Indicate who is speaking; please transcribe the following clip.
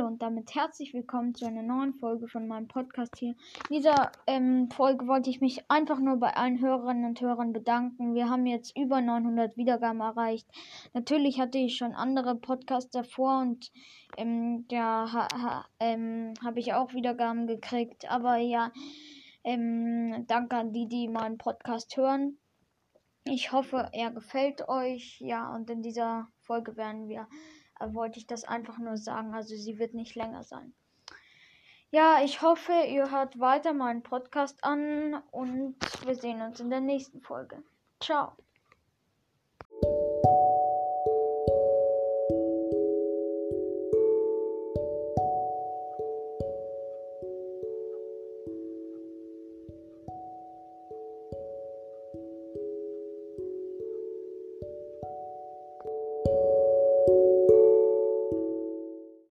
Speaker 1: Hallo und damit herzlich willkommen zu einer neuen Folge von meinem Podcast hier. In dieser ähm, Folge wollte ich mich einfach nur bei allen Hörerinnen und Hörern bedanken. Wir haben jetzt über 900 Wiedergaben erreicht. Natürlich hatte ich schon andere Podcasts davor und ähm, da ha, ha, ähm, habe ich auch Wiedergaben gekriegt. Aber ja, ähm, danke an die, die meinen Podcast hören. Ich hoffe, er gefällt euch. Ja, und in dieser Folge werden wir wollte ich das einfach nur sagen. Also sie wird nicht länger sein. Ja, ich hoffe, ihr hört weiter meinen Podcast an und wir sehen uns in der nächsten Folge. Ciao.